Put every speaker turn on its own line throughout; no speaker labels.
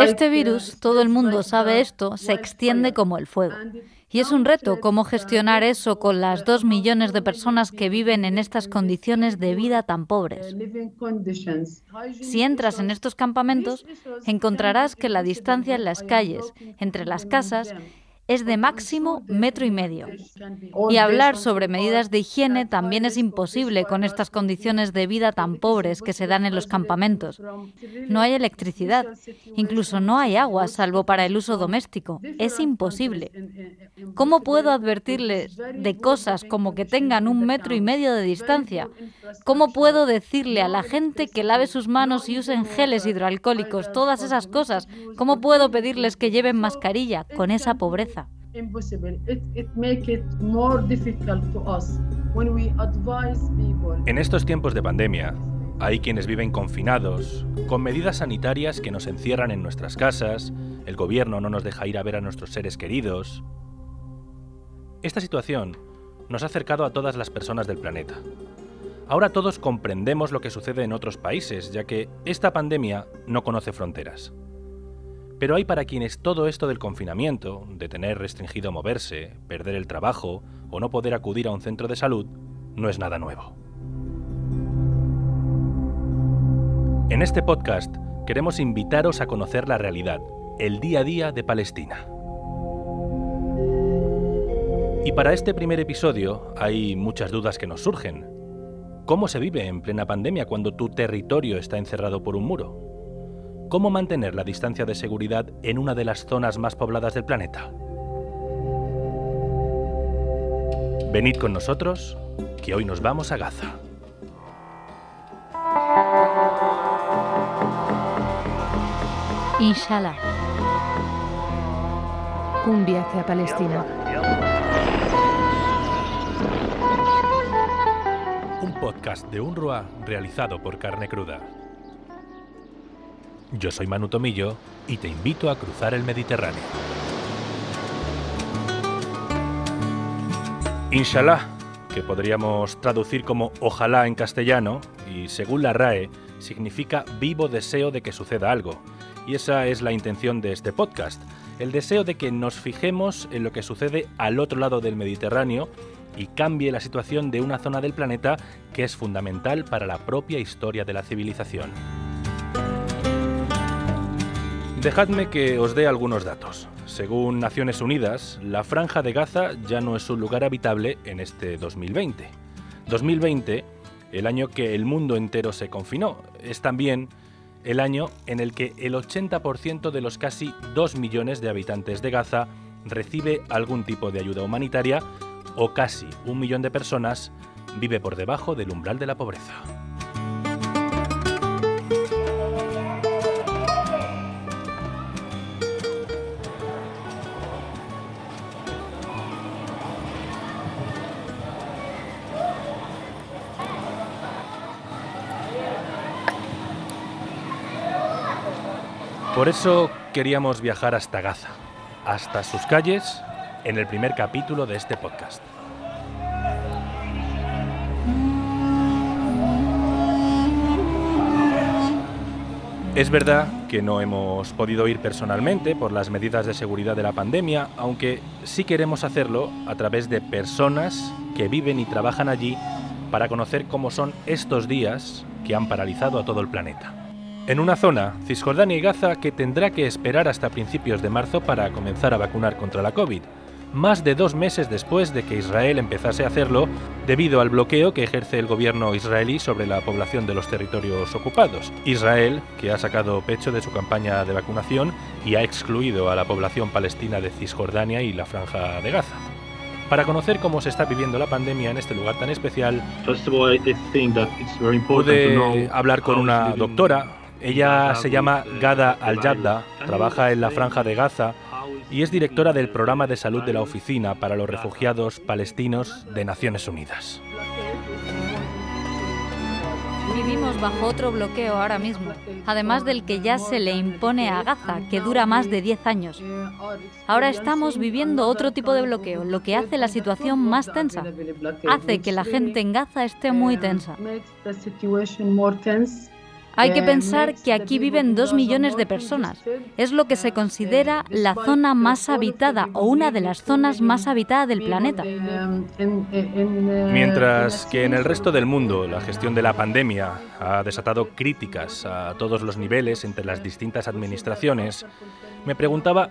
Este virus, todo el mundo sabe esto, se extiende como el fuego. Y es un reto cómo gestionar eso con las dos millones de personas que viven en estas condiciones de vida tan pobres. Si entras en estos campamentos, encontrarás que la distancia en las calles, entre las casas, es de máximo metro y medio. Y hablar sobre medidas de higiene también es imposible con estas condiciones de vida tan pobres que se dan en los campamentos. No hay electricidad, incluso no hay agua salvo para el uso doméstico. Es imposible. ¿Cómo puedo advertirles de cosas como que tengan un metro y medio de distancia? ¿Cómo puedo decirle a la gente que lave sus manos y usen geles hidroalcohólicos? Todas esas cosas. ¿Cómo puedo pedirles que lleven mascarilla con esa pobreza?
En estos tiempos de pandemia, hay quienes viven confinados, con medidas sanitarias que nos encierran en nuestras casas, el gobierno no nos deja ir a ver a nuestros seres queridos. Esta situación nos ha acercado a todas las personas del planeta. Ahora todos comprendemos lo que sucede en otros países, ya que esta pandemia no conoce fronteras. Pero hay para quienes todo esto del confinamiento, de tener restringido moverse, perder el trabajo o no poder acudir a un centro de salud, no es nada nuevo. En este podcast queremos invitaros a conocer la realidad, el día a día de Palestina. Y para este primer episodio hay muchas dudas que nos surgen. ¿Cómo se vive en plena pandemia cuando tu territorio está encerrado por un muro? ¿Cómo mantener la distancia de seguridad en una de las zonas más pobladas del planeta? Venid con nosotros, que hoy nos vamos a Gaza.
Inshallah.
Un viaje a Palestina.
Un podcast de UNRWA realizado por Carne Cruda. Yo soy Manu Tomillo y te invito a cruzar el Mediterráneo. Inshallah, que podríamos traducir como ojalá en castellano, y según la RAE, significa vivo deseo de que suceda algo. Y esa es la intención de este podcast, el deseo de que nos fijemos en lo que sucede al otro lado del Mediterráneo y cambie la situación de una zona del planeta que es fundamental para la propia historia de la civilización. Dejadme que os dé algunos datos. Según Naciones Unidas, la franja de Gaza ya no es un lugar habitable en este 2020. 2020, el año que el mundo entero se confinó, es también el año en el que el 80% de los casi 2 millones de habitantes de Gaza recibe algún tipo de ayuda humanitaria o casi un millón de personas vive por debajo del umbral de la pobreza. Por eso queríamos viajar hasta Gaza, hasta sus calles, en el primer capítulo de este podcast. Es verdad que no hemos podido ir personalmente por las medidas de seguridad de la pandemia, aunque sí queremos hacerlo a través de personas que viven y trabajan allí para conocer cómo son estos días que han paralizado a todo el planeta en una zona, Cisjordania y Gaza, que tendrá que esperar hasta principios de marzo para comenzar a vacunar contra la COVID, más de dos meses después de que Israel empezase a hacerlo debido al bloqueo que ejerce el gobierno israelí sobre la población de los territorios ocupados. Israel, que ha sacado pecho de su campaña de vacunación y ha excluido a la población palestina de Cisjordania y la franja de Gaza. Para conocer cómo se está viviendo la pandemia en este lugar tan especial, pude hablar con una doctora, ella se llama Gada Al-Jadda, trabaja en la Franja de Gaza y es directora del programa de salud de la Oficina para los Refugiados Palestinos de Naciones Unidas.
Vivimos bajo otro bloqueo ahora mismo, además del que ya se le impone a Gaza, que dura más de 10 años. Ahora estamos viviendo otro tipo de bloqueo, lo que hace la situación más tensa. Hace que la gente en Gaza esté muy tensa. Hay que pensar que aquí viven dos millones de personas. Es lo que se considera la zona más habitada o una de las zonas más habitadas del planeta.
Mientras que en el resto del mundo la gestión de la pandemia ha desatado críticas a todos los niveles entre las distintas administraciones, me preguntaba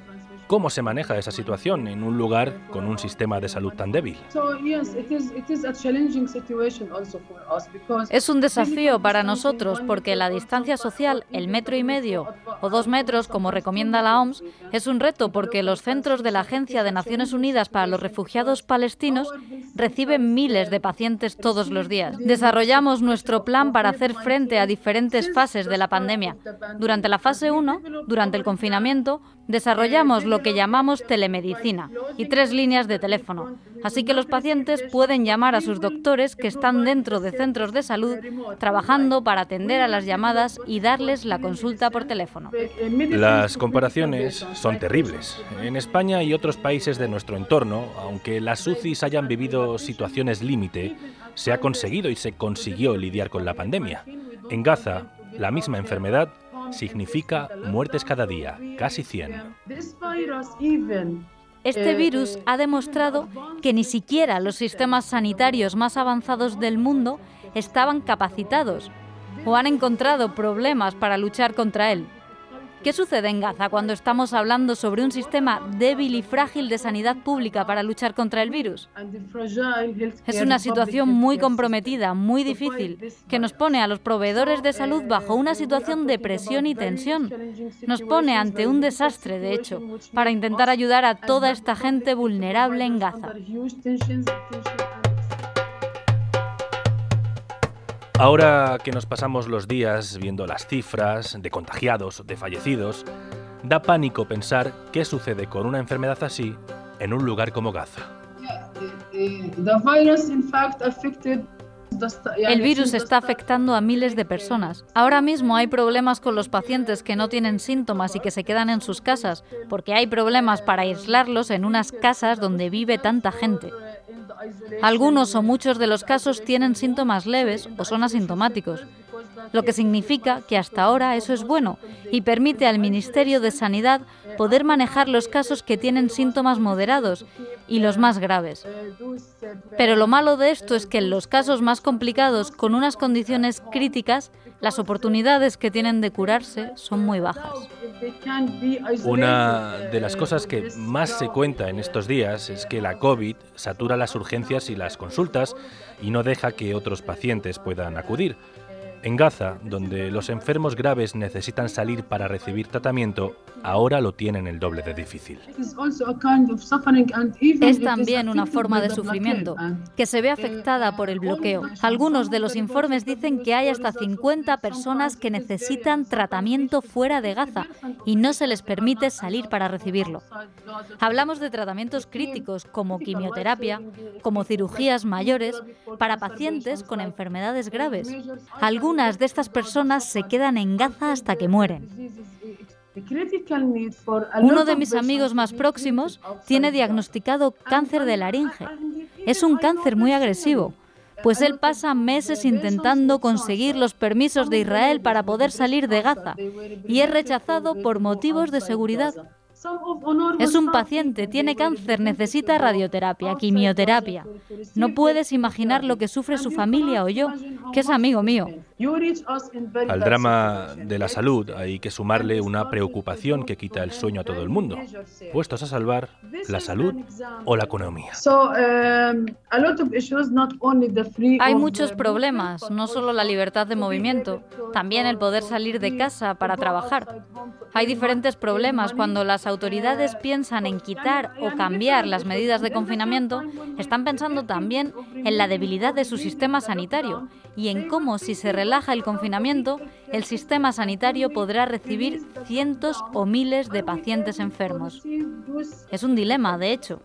¿Cómo se maneja esa situación en un lugar con un sistema de salud tan débil?
Es un desafío para nosotros porque la distancia social, el metro y medio o dos metros, como recomienda la OMS, es un reto porque los centros de la Agencia de Naciones Unidas para los Refugiados Palestinos reciben miles de pacientes todos los días. Desarrollamos nuestro plan para hacer frente a diferentes fases de la pandemia. Durante la fase 1, durante el confinamiento, desarrollamos lo que llamamos telemedicina y tres líneas de teléfono. Así que los pacientes pueden llamar a sus doctores que están dentro de centros de salud trabajando para atender a las llamadas y darles la consulta por teléfono.
Las comparaciones son terribles. En España y otros países de nuestro entorno, aunque las UCIs hayan vivido situaciones límite, se ha conseguido y se consiguió lidiar con la pandemia. En Gaza, la misma enfermedad significa muertes cada día, casi 100.
Este virus ha demostrado que ni siquiera los sistemas sanitarios más avanzados del mundo estaban capacitados o han encontrado problemas para luchar contra él. ¿Qué sucede en Gaza cuando estamos hablando sobre un sistema débil y frágil de sanidad pública para luchar contra el virus? Es una situación muy comprometida, muy difícil, que nos pone a los proveedores de salud bajo una situación de presión y tensión. Nos pone ante un desastre, de hecho, para intentar ayudar a toda esta gente vulnerable en Gaza.
Ahora que nos pasamos los días viendo las cifras de contagiados, de fallecidos, da pánico pensar qué sucede con una enfermedad así en un lugar como Gaza.
El virus está afectando a miles de personas. Ahora mismo hay problemas con los pacientes que no tienen síntomas y que se quedan en sus casas, porque hay problemas para aislarlos en unas casas donde vive tanta gente. Algunos o muchos de los casos tienen síntomas leves o son asintomáticos, lo que significa que hasta ahora eso es bueno y permite al Ministerio de Sanidad poder manejar los casos que tienen síntomas moderados y los más graves. Pero lo malo de esto es que en los casos más complicados, con unas condiciones críticas, las oportunidades que tienen de curarse son muy bajas.
Una de las cosas que más se cuenta en estos días es que la COVID satura las urgencias y las consultas y no deja que otros pacientes puedan acudir. En Gaza, donde los enfermos graves necesitan salir para recibir tratamiento, ahora lo tienen el doble de difícil.
Es también una forma de sufrimiento, que se ve afectada por el bloqueo. Algunos de los informes dicen que hay hasta 50 personas que necesitan tratamiento fuera de Gaza y no se les permite salir para recibirlo. Hablamos de tratamientos críticos como quimioterapia, como cirugías mayores, para pacientes con enfermedades graves. Algunas de estas personas se quedan en Gaza hasta que mueren. Uno de mis amigos más próximos tiene diagnosticado cáncer de laringe. Es un cáncer muy agresivo, pues él pasa meses intentando conseguir los permisos de Israel para poder salir de Gaza y es rechazado por motivos de seguridad. Es un paciente, tiene cáncer, necesita radioterapia, quimioterapia. No puedes imaginar lo que sufre su familia o yo, que es amigo mío.
Al drama de la salud hay que sumarle una preocupación que quita el sueño a todo el mundo, puestos a salvar la salud o la economía.
Um, hay muchos problemas, no solo la libertad de movimiento, también el poder salir de casa para trabajar. Hay diferentes problemas cuando las autoridades piensan en quitar o cambiar las medidas de confinamiento, están pensando también en la debilidad de su sistema sanitario y en cómo si se relaja el confinamiento, el sistema sanitario podrá recibir cientos o miles de pacientes enfermos. Es un dilema, de hecho.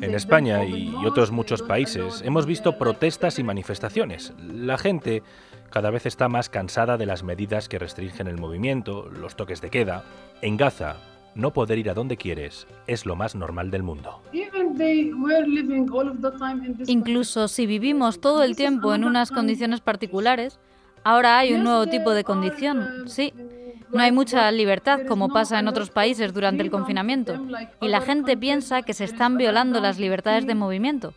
En España y otros muchos países hemos visto protestas y manifestaciones. La gente cada vez está más cansada de las medidas que restringen el movimiento, los toques de queda. En Gaza, no poder ir a donde quieres es lo más normal del mundo.
Incluso si vivimos todo el tiempo en unas condiciones particulares, ahora hay un nuevo tipo de condición, sí. No hay mucha libertad como pasa en otros países durante el confinamiento y la gente piensa que se están violando las libertades de movimiento.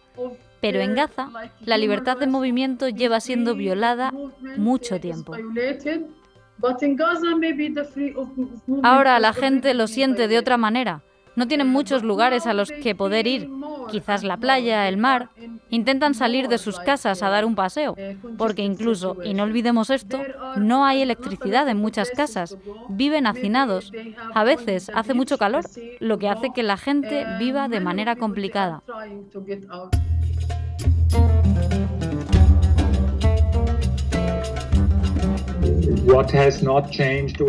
Pero en Gaza, la libertad de movimiento lleva siendo violada mucho tiempo. Ahora la gente lo siente de otra manera. No tienen muchos lugares a los que poder ir, quizás la playa, el mar. Intentan salir de sus casas a dar un paseo, porque incluso, y no olvidemos esto, no hay electricidad en muchas casas. Viven hacinados. A veces hace mucho calor, lo que hace que la gente viva de manera complicada.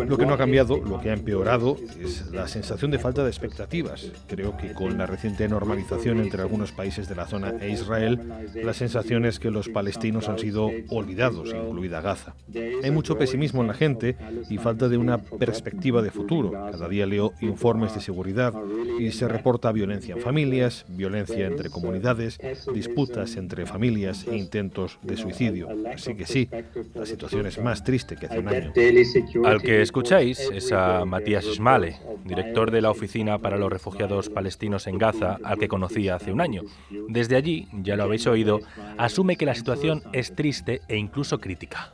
Lo que no ha cambiado, lo que ha empeorado, es la sensación de falta de expectativas. Creo que con la reciente normalización entre algunos países de la zona e Israel, la sensación es que los palestinos han sido olvidados, incluida Gaza. Hay mucho pesimismo en la gente y falta de una perspectiva de futuro. Cada día leo informes de seguridad y se reporta violencia en familias, violencia entre comunidades, disputas entre familias e intentos de suicidio. Así que sí, la situación es más triste que hace
al que escucháis es a Matías Schmale, director de la Oficina para los Refugiados Palestinos en Gaza, al que conocí hace un año. Desde allí, ya lo habéis oído, asume que la situación es triste e incluso crítica.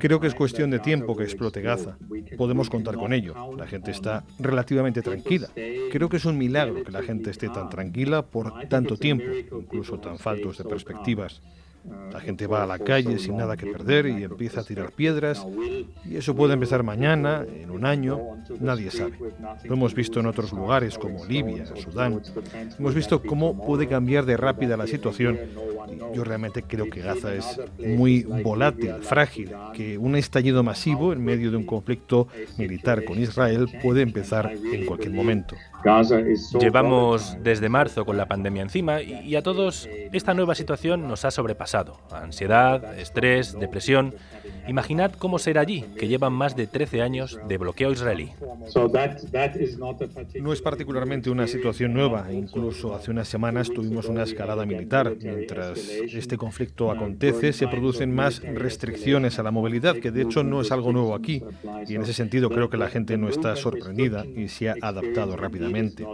Creo que es cuestión de tiempo que explote Gaza. Podemos contar con ello. La gente está relativamente tranquila. Creo que es un milagro que la gente esté tan tranquila por tanto tiempo, incluso tan faltos de perspectivas. La gente va a la calle sin nada que perder y empieza a tirar piedras. Y eso puede empezar mañana, en un año, nadie sabe. Lo hemos visto en otros lugares como Libia, Sudán. Hemos visto cómo puede cambiar de rápida la situación. Y yo realmente creo que Gaza es muy volátil, frágil, que un estallido masivo en medio de un conflicto militar con Israel puede empezar en cualquier momento.
Llevamos desde marzo con la pandemia encima y a todos esta nueva situación nos ha sobrepasado. Ansiedad, estrés, depresión. Imaginad cómo será allí, que llevan más de 13 años de bloqueo israelí.
No es particularmente una situación nueva. Incluso hace unas semanas tuvimos una escalada militar. Mientras este conflicto acontece, se producen más restricciones a la movilidad, que de hecho no es algo nuevo aquí. Y en ese sentido creo que la gente no está sorprendida y se ha adaptado rápidamente.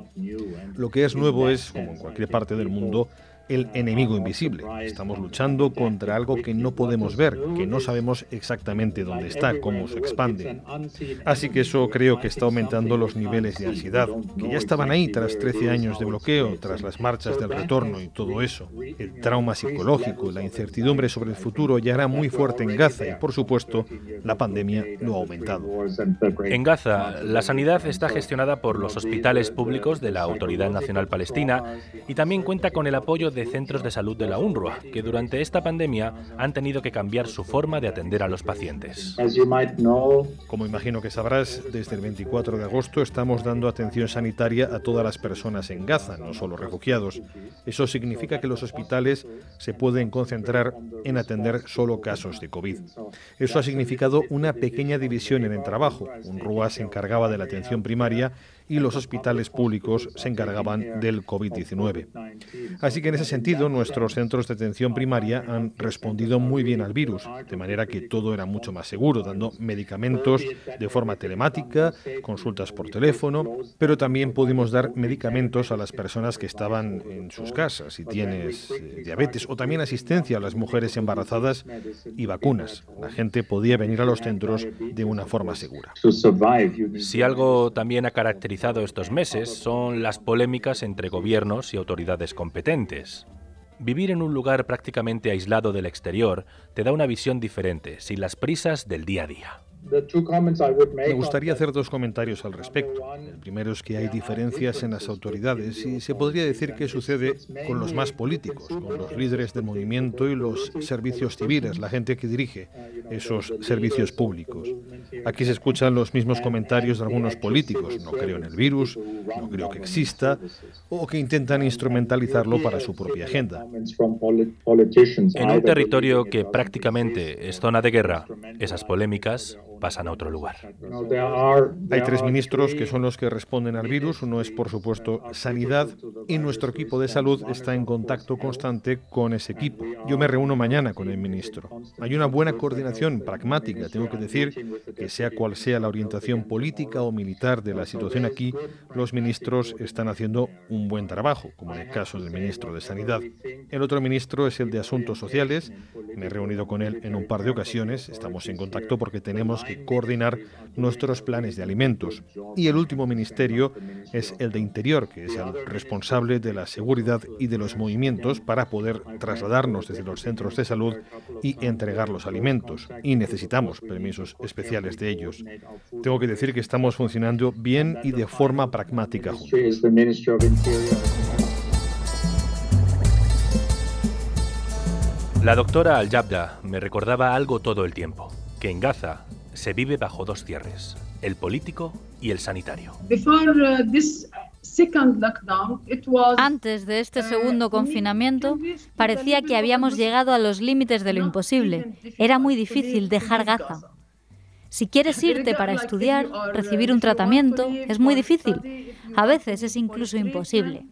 Lo que es nuevo es, como en cualquier parte del mundo, el enemigo invisible. Estamos luchando contra algo que no podemos ver, que no sabemos exactamente dónde está, cómo se expande. Así que eso creo que está aumentando los niveles de ansiedad, que ya estaban ahí tras 13 años de bloqueo, tras las marchas del retorno y todo eso. El trauma psicológico, la incertidumbre sobre el futuro ya era muy fuerte en Gaza y, por supuesto, la pandemia lo ha aumentado.
En Gaza, la sanidad está gestionada por los hospitales públicos de la Autoridad Nacional Palestina y también cuenta con el apoyo de de centros de salud de la UNRWA, que durante esta pandemia han tenido que cambiar su forma de atender a los pacientes.
Como imagino que sabrás, desde el 24 de agosto estamos dando atención sanitaria a todas las personas en Gaza, no solo refugiados. Eso significa que los hospitales se pueden concentrar en atender solo casos de COVID. Eso ha significado una pequeña división en el trabajo. UNRWA se encargaba de la atención primaria y los hospitales públicos se encargaban del COVID-19. Así que en ese sentido, nuestros centros de atención primaria han respondido muy bien al virus, de manera que todo era mucho más seguro, dando medicamentos de forma telemática, consultas por teléfono, pero también pudimos dar medicamentos a las personas que estaban en sus casas, si tienes eh, diabetes, o también asistencia a las mujeres embarazadas y vacunas. La gente podía venir a los centros de una forma segura.
Si algo también ha caracterizado estos meses son las polémicas entre gobiernos y autoridades competentes. Vivir en un lugar prácticamente aislado del exterior te da una visión diferente, sin las prisas del día a día.
Me gustaría hacer dos comentarios al respecto. El primero es que hay diferencias en las autoridades y se podría decir que sucede con los más políticos, con los líderes del movimiento y los servicios civiles, la gente que dirige esos servicios públicos. Aquí se escuchan los mismos comentarios de algunos políticos. No creo en el virus, no creo que exista, o que intentan instrumentalizarlo para su propia agenda.
En un territorio que prácticamente es zona de guerra, esas polémicas pasan a otro lugar.
Hay tres ministros que son los que responden al virus. Uno es, por supuesto, Sanidad y nuestro equipo de salud está en contacto constante con ese equipo. Yo me reúno mañana con el ministro. Hay una buena coordinación pragmática. Tengo que decir que sea cual sea la orientación política o militar de la situación aquí, los ministros están haciendo un buen trabajo, como en el caso del ministro de Sanidad. El otro ministro es el de Asuntos Sociales. Me he reunido con él en un par de ocasiones. Estamos en contacto porque tenemos que coordinar nuestros planes de alimentos. Y el último ministerio es el de Interior, que es el responsable de la seguridad y de los movimientos para poder trasladarnos desde los centros de salud y entregar los alimentos. Y necesitamos permisos especiales de ellos. Tengo que decir que estamos funcionando bien y de forma pragmática juntos.
La doctora Al-Jabda me recordaba algo todo el tiempo, que en Gaza se vive bajo dos cierres, el político y el sanitario.
Antes de este segundo confinamiento, parecía que habíamos llegado a los límites de lo imposible. Era muy difícil dejar Gaza. Si quieres irte para estudiar, recibir un tratamiento, es muy difícil. A veces es incluso imposible.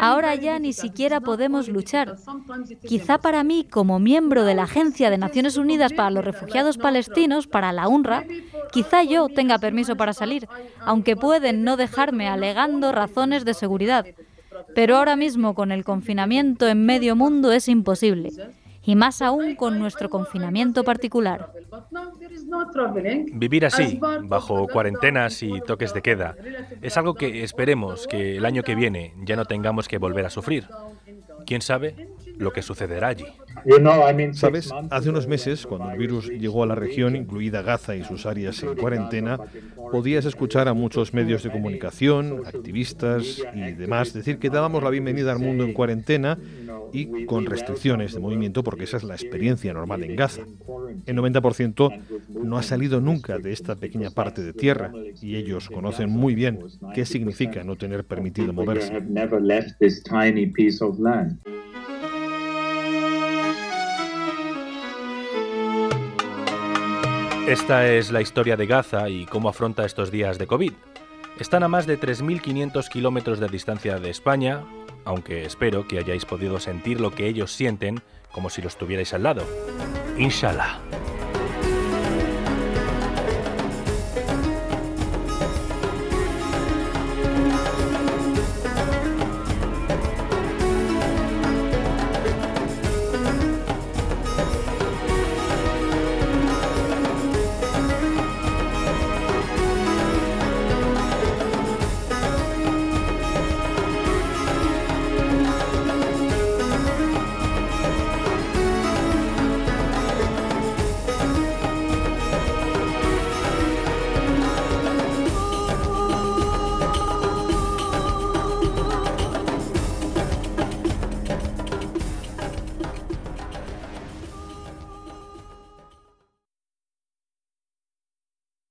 Ahora ya ni siquiera podemos luchar. Quizá para mí, como miembro de la Agencia de Naciones Unidas para los Refugiados Palestinos, para la UNRWA, quizá yo tenga permiso para salir, aunque pueden no dejarme alegando razones de seguridad. Pero ahora mismo con el confinamiento en medio mundo es imposible y más aún con nuestro confinamiento particular.
Vivir así, bajo cuarentenas y toques de queda, es algo que esperemos que el año que viene ya no tengamos que volver a sufrir. ¿Quién sabe lo que sucederá allí?
Sabes, hace unos meses, cuando el virus llegó a la región, incluida Gaza y sus áreas en cuarentena, podías escuchar a muchos medios de comunicación, activistas y demás decir que dábamos la bienvenida al mundo en cuarentena y con restricciones de movimiento, porque esa es la experiencia normal en Gaza. El 90% no ha salido nunca de esta pequeña parte de tierra y ellos conocen muy bien qué significa no tener permitido moverse.
Esta es la historia de Gaza y cómo afronta estos días de COVID. Están a más de 3.500 kilómetros de distancia de España, aunque espero que hayáis podido sentir lo que ellos sienten como si los tuvierais al lado. Inshallah.